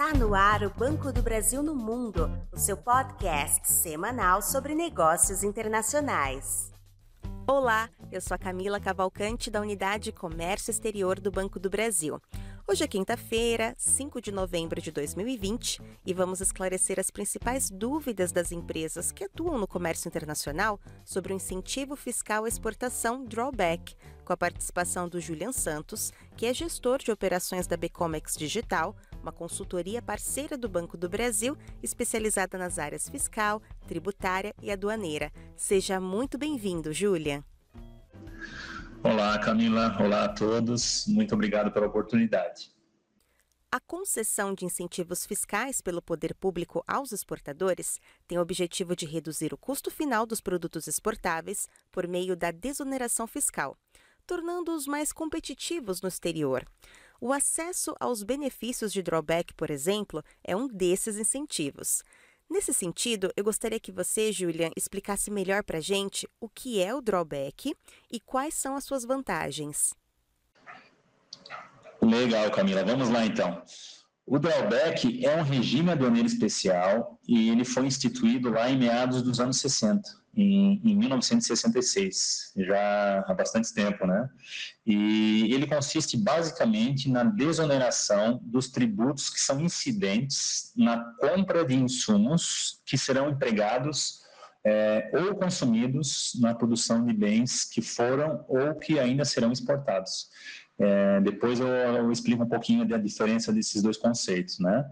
Está no ar o Banco do Brasil no Mundo, o seu podcast semanal sobre negócios internacionais. Olá, eu sou a Camila Cavalcante da Unidade Comércio Exterior do Banco do Brasil. Hoje é quinta-feira, 5 de novembro de 2020, e vamos esclarecer as principais dúvidas das empresas que atuam no comércio internacional sobre o incentivo fiscal à exportação drawback, com a participação do Julian Santos, que é gestor de operações da Becomex Digital, uma consultoria parceira do Banco do Brasil, especializada nas áreas fiscal, tributária e aduaneira. Seja muito bem-vindo, Julian. Olá, Camila. Olá a todos. Muito obrigado pela oportunidade. A concessão de incentivos fiscais pelo poder público aos exportadores tem o objetivo de reduzir o custo final dos produtos exportáveis por meio da desoneração fiscal, tornando-os mais competitivos no exterior. O acesso aos benefícios de drawback, por exemplo, é um desses incentivos. Nesse sentido, eu gostaria que você, Julian, explicasse melhor para a gente o que é o drawback e quais são as suas vantagens. Legal, Camila. Vamos lá então. O drawback é um regime aduaneiro especial e ele foi instituído lá em meados dos anos 60 em, em 1966, já há bastante tempo, né? E ele consiste basicamente na desoneração dos tributos que são incidentes na compra de insumos que serão empregados é, ou consumidos na produção de bens que foram ou que ainda serão exportados. É, depois eu, eu, explico um pouquinho da diferença desses dois conceitos, né?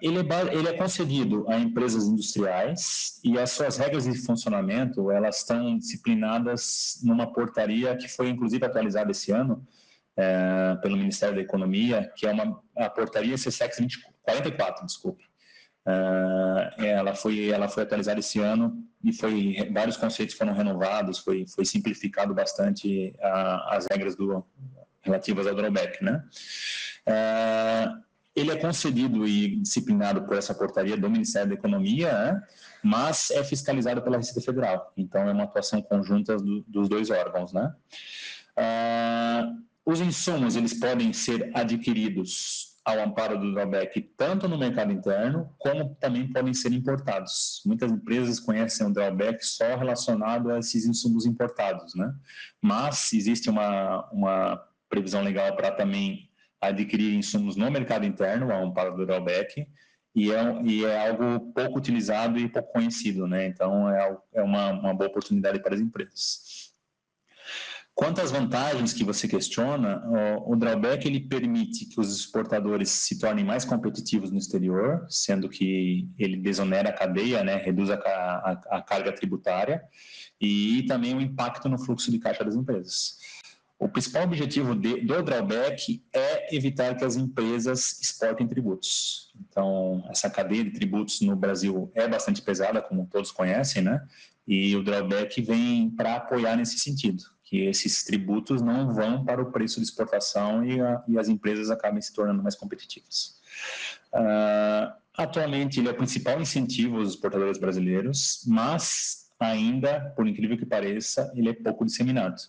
Ele, é, ele, é, concedido a empresas industriais e as suas regras de funcionamento elas estão disciplinadas numa portaria que foi inclusive atualizada esse ano é, pelo Ministério da Economia, que é uma a portaria CSEX 2044, desculpe. Uh, ela foi ela foi atualizada esse ano e foi vários conceitos foram renovados, foi foi simplificado bastante uh, as regras do relativas ao drawback, né? Uh, ele é concedido e disciplinado por essa portaria do Ministério da Economia, né? mas é fiscalizado pela Receita Federal. Então, é uma atuação conjunta do, dos dois órgãos. Né? Ah, os insumos eles podem ser adquiridos ao amparo do drawback tanto no mercado interno como também podem ser importados. Muitas empresas conhecem o drawback só relacionado a esses insumos importados, né? Mas existe uma, uma previsão legal para também adquirir insumos no mercado interno, a um para do drawback, e é, e é algo pouco utilizado e pouco conhecido, né? Então, é, é uma, uma boa oportunidade para as empresas. Quanto às vantagens que você questiona, o, drawback ele permite que os exportadores se tornem mais competitivos no exterior, sendo que ele desonera a cadeia, né, reduz a, a, a carga tributária e também o impacto no fluxo de caixa das empresas. O principal objetivo de, do drawback é evitar que as empresas exportem tributos. Então, essa cadeia de tributos no Brasil é bastante pesada, como todos conhecem, né? E o drawback vem para apoiar nesse sentido, que esses tributos não vão para o preço de exportação e, a, e as empresas acabem se tornando mais competitivas. Uh, atualmente, ele é o principal incentivo aos exportadores brasileiros, mas ainda, por incrível que pareça, ele é pouco disseminado.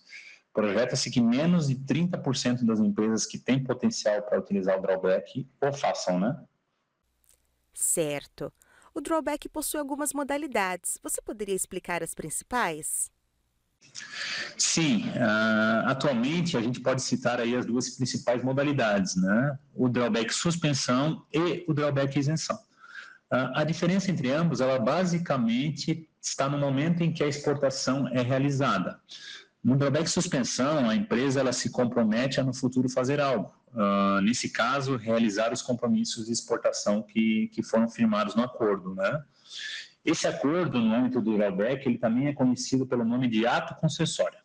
Projeta-se que menos de 30% das empresas que têm potencial para utilizar o drawback o façam, né? Certo. O drawback possui algumas modalidades. Você poderia explicar as principais? Sim, uh, atualmente a gente pode citar aí as duas principais modalidades, né? O drawback suspensão e o drawback isenção. Uh, a diferença entre ambos, ela basicamente está no momento em que a exportação é realizada. No drawback suspensão, a empresa ela se compromete a no futuro fazer algo. Uh, nesse caso, realizar os compromissos de exportação que, que foram firmados no acordo, né? Esse acordo, no âmbito do drawback, ele também é conhecido pelo nome de ato concessório.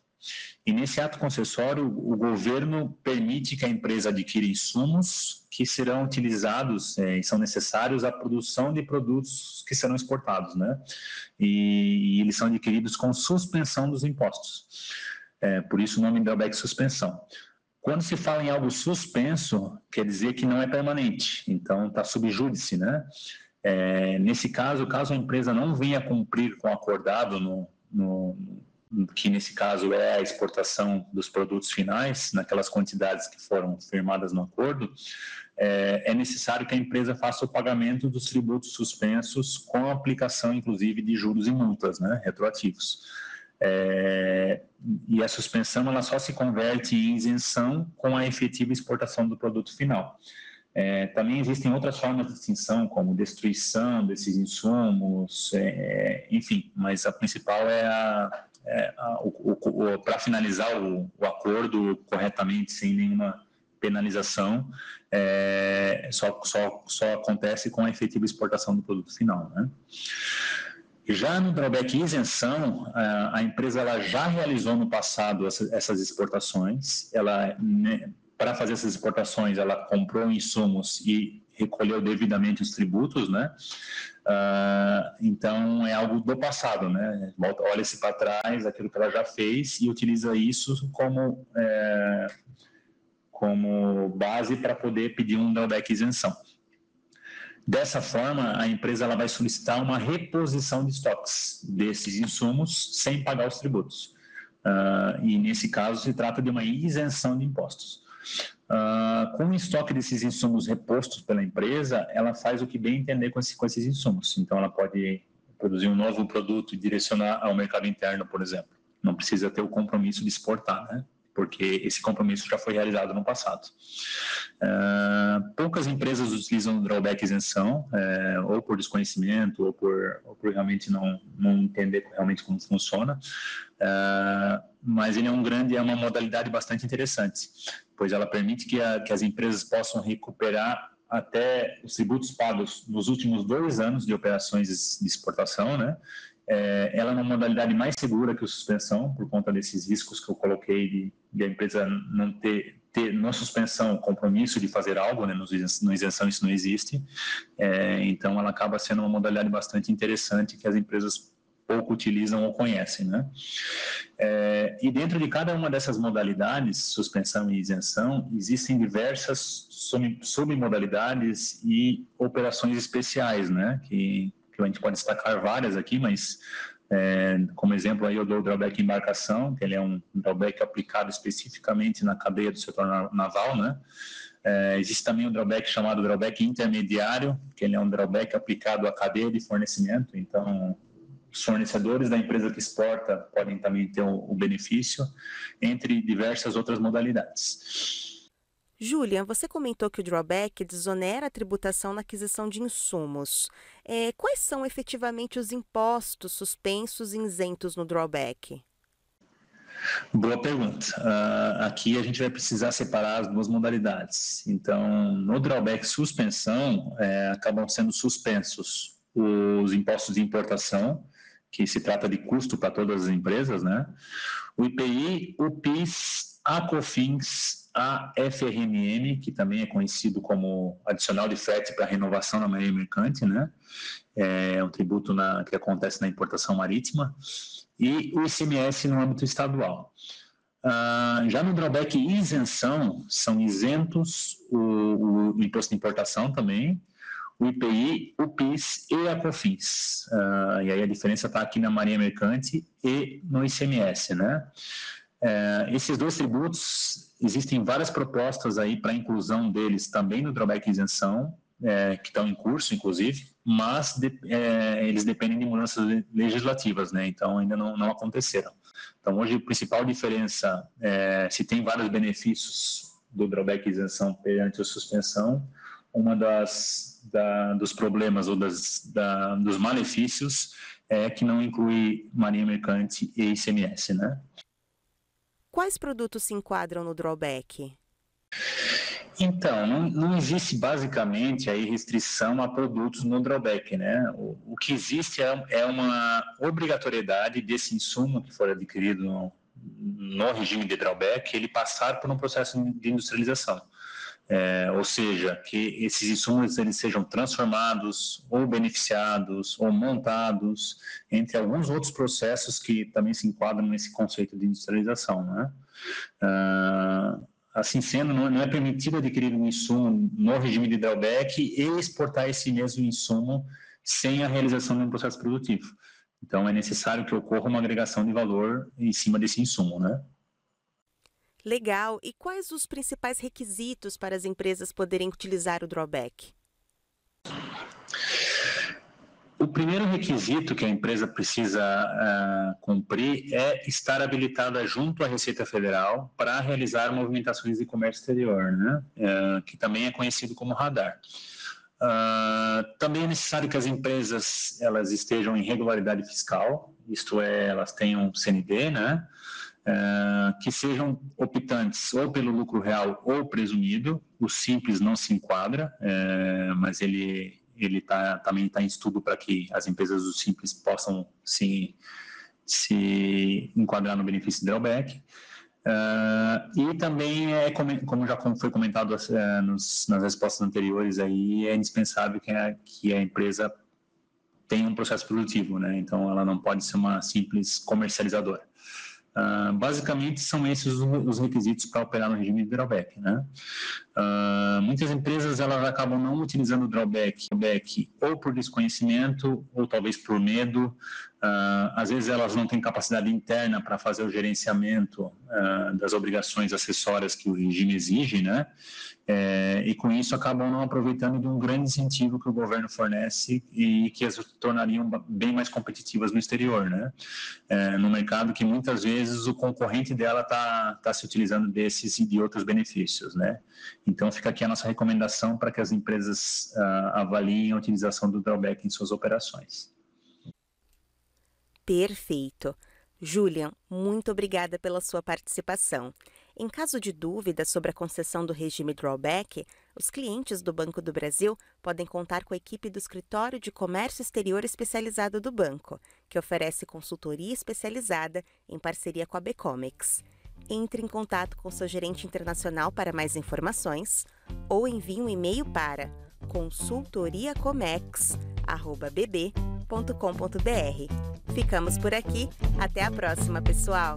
E nesse ato concessório, o governo permite que a empresa adquira insumos que serão utilizados é, e são necessários à produção de produtos que serão exportados, né? E, e eles são adquiridos com suspensão dos impostos. É, por isso o nome drawback suspensão. Quando se fala em algo suspenso, quer dizer que não é permanente, então está subjúdice, né? É, nesse caso, caso a empresa não venha cumprir com o acordado no, no, que nesse caso é a exportação dos produtos finais, naquelas quantidades que foram firmadas no acordo, é, é necessário que a empresa faça o pagamento dos tributos suspensos com a aplicação, inclusive, de juros e multas, né, retroativos. É, e a suspensão ela só se converte em isenção com a efetiva exportação do produto final. É, também existem outras formas de extinção, como destruição desses insumos, é, enfim, mas a principal é a, é a para finalizar o, o, acordo corretamente, sem nenhuma penalização, é, só, só, só acontece com a efetiva exportação do produto final. Né? Já no drawback isenção, a empresa ela já realizou no passado essas exportações, ela né, para fazer essas exportações ela comprou insumos e recolheu devidamente os tributos, né? Uh, então é algo do passado, né? Olha-se para trás, aquilo que ela já fez e utiliza isso como é, como base para poder pedir um drawback isenção. Dessa forma, a empresa ela vai solicitar uma reposição de estoques desses insumos sem pagar os tributos. Uh, e nesse caso se trata de uma isenção de impostos. Uh, com o estoque desses insumos repostos pela empresa, ela faz o que bem entender com, esse, com esses insumos. Então, ela pode produzir um novo produto e direcionar ao mercado interno, por exemplo. Não precisa ter o compromisso de exportar, né? porque esse compromisso já foi realizado no passado. Uh, poucas empresas utilizam drawback isenção, uh, ou por desconhecimento, ou por, ou por realmente não, não entender realmente como funciona, uh, mas ele é um grande, é uma modalidade bastante interessante, pois ela permite que, a, que as empresas possam recuperar até os tributos pagos nos últimos dois anos de operações de exportação, né? É, ela é uma modalidade mais segura que a suspensão, por conta desses riscos que eu coloquei de, de a empresa não ter, ter na suspensão compromisso de fazer algo, né? no isenção isso não existe. É, então, ela acaba sendo uma modalidade bastante interessante que as empresas pouco utilizam ou conhecem, né? É, e dentro de cada uma dessas modalidades, suspensão e isenção, existem diversas submodalidades e operações especiais, né? Que que a gente pode destacar várias aqui, mas é, como exemplo aí eu dou o drawback embarcação, que ele é um drawback aplicado especificamente na cadeia do setor naval, né? É, existe também um drawback chamado drawback intermediário, que ele é um drawback aplicado à cadeia de fornecimento, então os fornecedores da empresa que exporta podem também ter o, o benefício, entre diversas outras modalidades. Julian, você comentou que o drawback desonera a tributação na aquisição de insumos. É, quais são efetivamente os impostos suspensos e isentos no drawback? Boa pergunta. Uh, aqui a gente vai precisar separar as duas modalidades. Então, no drawback suspensão, é, acabam sendo suspensos os impostos de importação, que se trata de custo para todas as empresas, né? O IPI, o PIS, a COFINS a FRMM, que também é conhecido como adicional de frete para renovação na marinha mercante, né? É um tributo na, que acontece na importação marítima, e o ICMS no âmbito estadual. Ah, já no drawback isenção, são isentos o, o, imposto de importação também, o IPI, o PIS e a COFINS. Ah, e aí a diferença está aqui na marinha mercante e no ICMS, né? É, esses dois tributos, existem várias propostas aí para inclusão deles também no drawback isenção, é, que estão em curso, inclusive, mas de, é, eles dependem de mudanças legislativas, né? Então ainda não, não aconteceram. Então hoje a principal diferença é se tem vários benefícios do drawback isenção perante a suspensão, uma das da, dos problemas ou das, da, dos malefícios é que não inclui marinha mercante e ICMS, né? Quais produtos se enquadram no drawback? Então, não, não, existe basicamente aí restrição a produtos no drawback, né? O, o que existe é, é, uma obrigatoriedade desse insumo que for adquirido no, no regime de drawback, ele passar por um processo de industrialização. É, ou seja, que esses insumos eles sejam transformados ou beneficiados ou montados, entre alguns outros processos que também se enquadram nesse conceito de industrialização. Né? Ah, assim sendo, não é permitido adquirir um insumo no regime de drawback e exportar esse mesmo insumo sem a realização de um processo produtivo. Então, é necessário que ocorra uma agregação de valor em cima desse insumo, né? Legal. E quais os principais requisitos para as empresas poderem utilizar o drawback? O primeiro requisito que a empresa precisa uh, cumprir é estar habilitada junto à Receita Federal para realizar movimentações de comércio exterior, né? Uh, que também é conhecido como radar. Uh, também é necessário que as empresas elas estejam em regularidade fiscal, isto é, elas tenham CND, né? Uh, que sejam optantes ou pelo lucro real ou presumido. O simples não se enquadra, uh, mas ele ele tá, também está em estudo para que as empresas do simples possam se se enquadrar no benefício drawback. Uh, e também, é, como já foi comentado uh, nos, nas respostas anteriores, aí é indispensável que a, que a empresa tenha um processo produtivo, né? Então, ela não pode ser uma simples comercializadora. Uh, basicamente, são esses os, requisitos para operar no regime de drawback, né? Uh, muitas empresas elas acabam não utilizando o drawback, drawback ou por desconhecimento ou talvez por medo. Uh, às vezes elas não têm capacidade interna para fazer o gerenciamento uh, das obrigações acessórias que o regime exige, né? É, e com isso acabam não aproveitando de um grande incentivo que o governo fornece e que as tornariam bem mais competitivas no exterior, né? É, no mercado que muitas vezes o concorrente dela está tá se utilizando desses e de outros benefícios, né? Então, fica aqui a nossa recomendação para que as empresas uh, avaliem a utilização do drawback em suas operações. Perfeito. Julian, muito obrigada pela sua participação. Em caso de dúvida sobre a concessão do regime drawback, os clientes do Banco do Brasil podem contar com a equipe do Escritório de Comércio Exterior Especializado do banco, que oferece consultoria especializada em parceria com a Becomics entre em contato com seu gerente internacional para mais informações ou envie um e-mail para consultoriacomex@bb.com.br. Ficamos por aqui, até a próxima, pessoal.